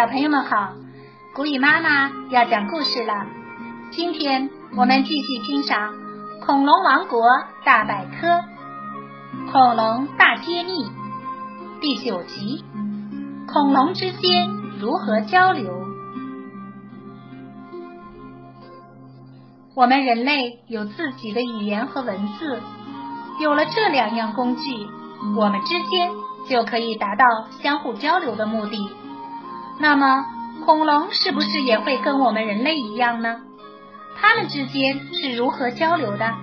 小朋友们好，古雨妈妈要讲故事了。今天我们继续欣赏《恐龙王国大百科》《恐龙大揭秘》第九集：恐龙之间如何交流？我们人类有自己的语言和文字，有了这两样工具，我们之间就可以达到相互交流的目的。那么，恐龙是不是也会跟我们人类一样呢？它们之间是如何交流的？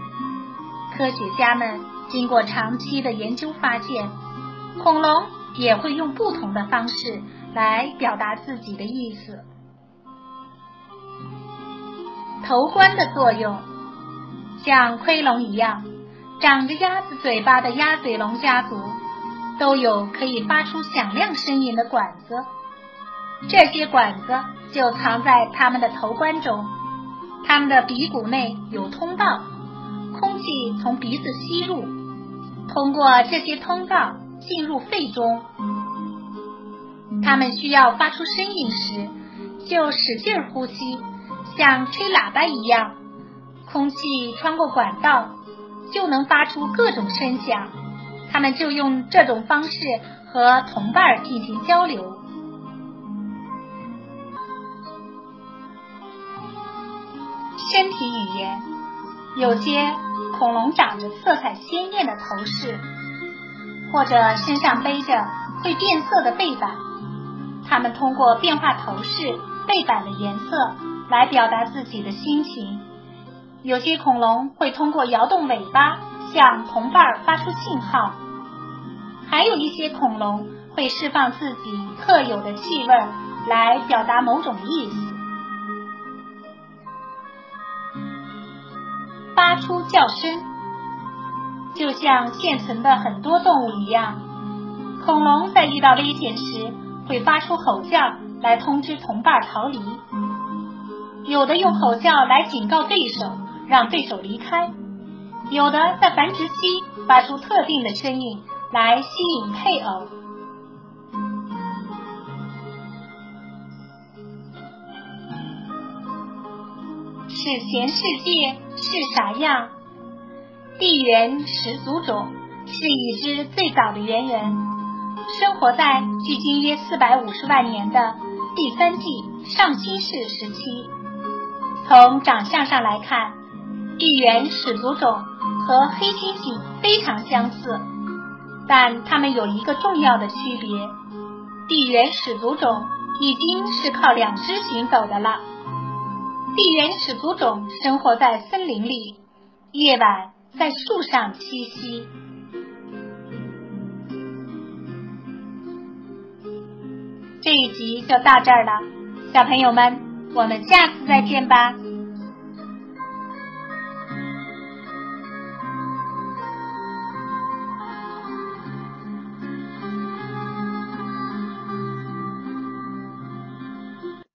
科学家们经过长期的研究发现，恐龙也会用不同的方式来表达自己的意思。头冠的作用，像盔龙一样，长着鸭子嘴巴的鸭嘴龙家族，都有可以发出响亮声音的管子。这些管子就藏在它们的头冠中，它们的鼻骨内有通道，空气从鼻子吸入，通过这些通道进入肺中。它们需要发出声音时，就使劲呼吸，像吹喇叭一样，空气穿过管道就能发出各种声响。它们就用这种方式和同伴进行交流。身体语言，有些恐龙长着色彩鲜艳的头饰，或者身上背着会变色的背板。它们通过变化头饰、背板的颜色来表达自己的心情。有些恐龙会通过摇动尾巴向同伴发出信号，还有一些恐龙会释放自己特有的气味来表达某种意思。出叫声，就像现存的很多动物一样，恐龙在遇到危险时会发出吼叫来通知同伴逃离。有的用吼叫来警告对手，让对手离开；有的在繁殖期发出特定的声音来吸引配偶。史前世界。是啥样？地猿始祖种是已知最早的猿人，生活在距今约四百五十万年的第三纪上新世时期。从长相上来看，地猿始祖种和黑猩猩非常相似，但它们有一个重要的区别：地猿始祖种已经是靠两只行走的了。地缘始祖种生活在森林里，夜晚在树上栖息。这一集就到这儿了，小朋友们，我们下次再见吧。